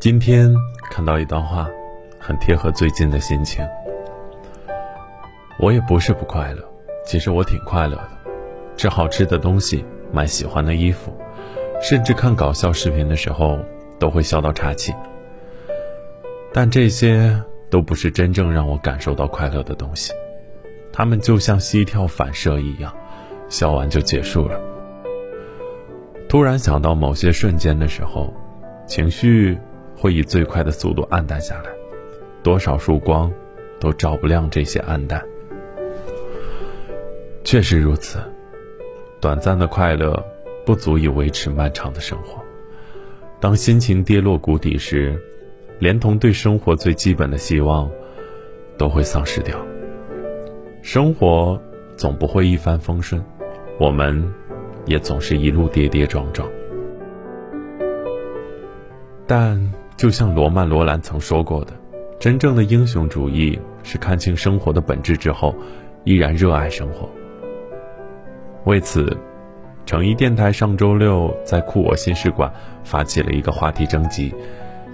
今天看到一段话，很贴合最近的心情。我也不是不快乐，其实我挺快乐的，吃好吃的东西，买喜欢的衣服，甚至看搞笑视频的时候都会笑到岔气。但这些都不是真正让我感受到快乐的东西，它们就像膝跳反射一样，笑完就结束了。突然想到某些瞬间的时候，情绪。会以最快的速度暗淡下来，多少束光，都照不亮这些暗淡。确实如此，短暂的快乐不足以维持漫长的生活。当心情跌落谷底时，连同对生活最基本的希望，都会丧失掉。生活总不会一帆风顺，我们，也总是一路跌跌撞撞。但。就像罗曼·罗兰曾说过的，真正的英雄主义是看清生活的本质之后，依然热爱生活。为此，诚一电台上周六在酷我心事馆发起了一个话题征集，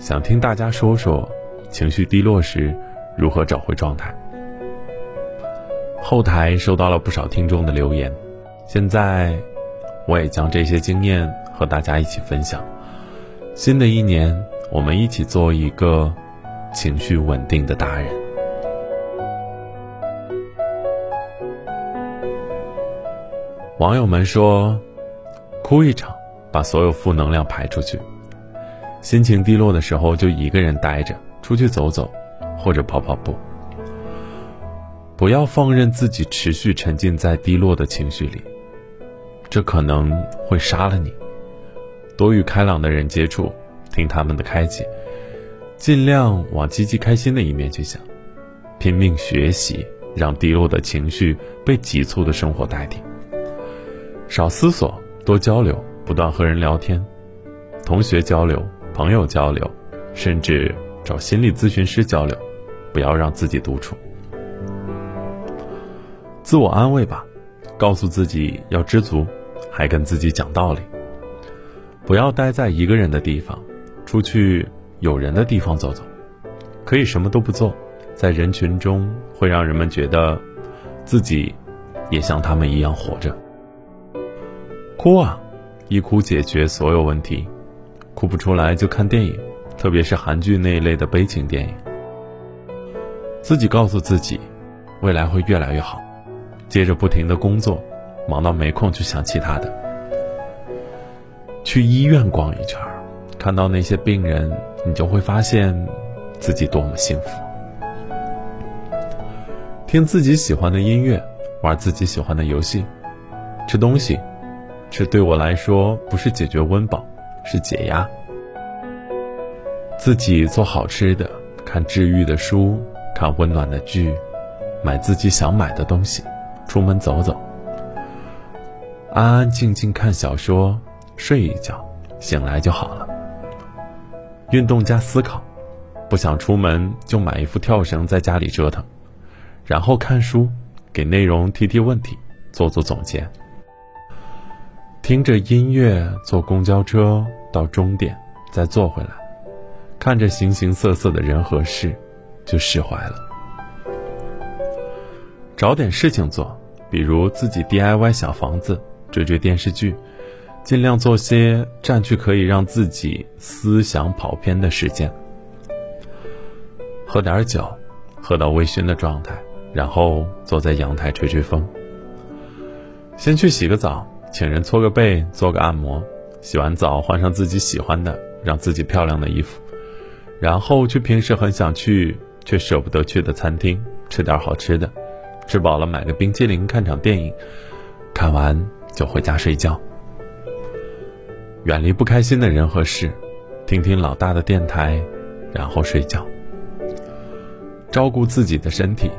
想听大家说说情绪低落时如何找回状态。后台收到了不少听众的留言，现在我也将这些经验和大家一起分享。新的一年。我们一起做一个情绪稳定的大人。网友们说：“哭一场，把所有负能量排出去。心情低落的时候，就一个人待着，出去走走，或者跑跑步。不要放任自己持续沉浸在低落的情绪里，这可能会杀了你。多与开朗的人接触。”听他们的开解，尽量往积极开心的一面去想，拼命学习，让低落的情绪被急促的生活代替。少思索，多交流，不断和人聊天，同学交流，朋友交流，甚至找心理咨询师交流，不要让自己独处。自我安慰吧，告诉自己要知足，还跟自己讲道理，不要待在一个人的地方。出去有人的地方走走，可以什么都不做，在人群中会让人们觉得，自己也像他们一样活着。哭啊，一哭解决所有问题，哭不出来就看电影，特别是韩剧那一类的悲情电影。自己告诉自己，未来会越来越好，接着不停的工作，忙到没空去想其他的。去医院逛一圈。看到那些病人，你就会发现自己多么幸福。听自己喜欢的音乐，玩自己喜欢的游戏，吃东西，这对我来说不是解决温饱，是解压。自己做好吃的，看治愈的书，看温暖的剧，买自己想买的东西，出门走走，安安静静看小说，睡一觉，醒来就好了。运动加思考，不想出门就买一副跳绳在家里折腾，然后看书，给内容提提问题，做做总结。听着音乐坐公交车到终点，再坐回来，看着形形色色的人和事，就释怀了。找点事情做，比如自己 DIY 小房子，追追电视剧。尽量做些占据可以让自己思想跑偏的时间，喝点酒，喝到微醺的状态，然后坐在阳台吹吹风。先去洗个澡，请人搓个背，做个按摩。洗完澡，换上自己喜欢的、让自己漂亮的衣服，然后去平时很想去却舍不得去的餐厅吃点好吃的，吃饱了买个冰淇淋，看场电影，看完就回家睡觉。远离不开心的人和事，听听老大的电台，然后睡觉。照顾自己的身体，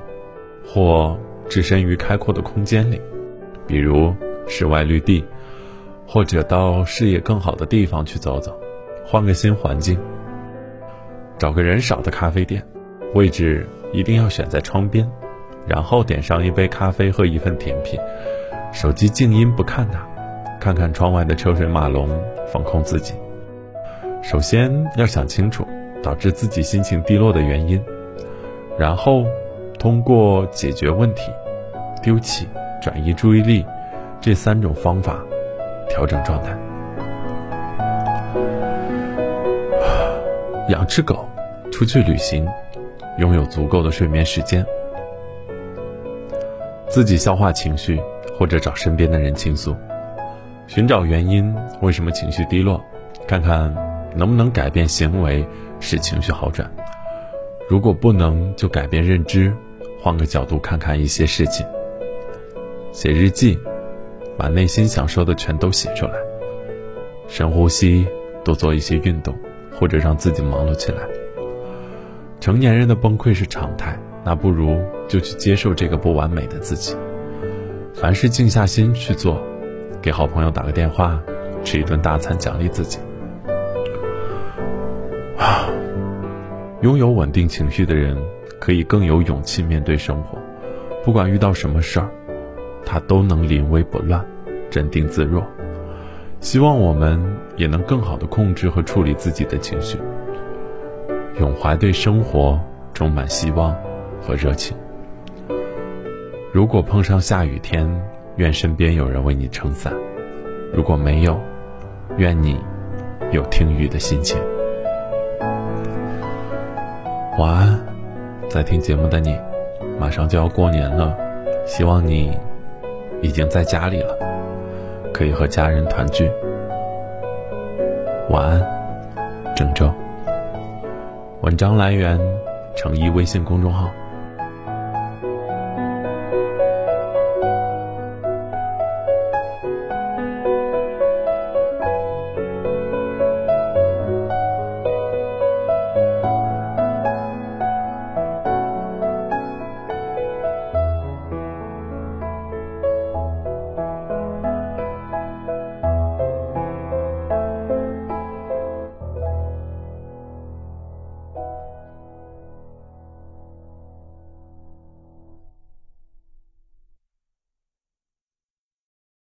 或置身于开阔的空间里，比如室外绿地，或者到视野更好的地方去走走，换个新环境。找个人少的咖啡店，位置一定要选在窗边，然后点上一杯咖啡和一份甜品，手机静音不看它。看看窗外的车水马龙，放空自己。首先要想清楚，导致自己心情低落的原因，然后通过解决问题、丢弃、转移注意力这三种方法调整状态。养只狗，出去旅行，拥有足够的睡眠时间，自己消化情绪，或者找身边的人倾诉，寻找原因，为什么情绪低落，看看能不能改变行为，使情绪好转。如果不能，就改变认知，换个角度看看一些事情。写日记，把内心想说的全都写出来。深呼吸，多做一些运动。或者让自己忙碌起来。成年人的崩溃是常态，那不如就去接受这个不完美的自己。凡事静下心去做，给好朋友打个电话，吃一顿大餐奖励自己。啊，拥有稳定情绪的人，可以更有勇气面对生活。不管遇到什么事儿，他都能临危不乱，镇定自若。希望我们也能更好的控制和处理自己的情绪，永怀对生活充满希望和热情。如果碰上下雨天，愿身边有人为你撑伞；如果没有，愿你有听雨的心情。晚安，在听节目的你，马上就要过年了，希望你已经在家里了。可以和家人团聚。晚安，郑州。文章来源：诚一微信公众号。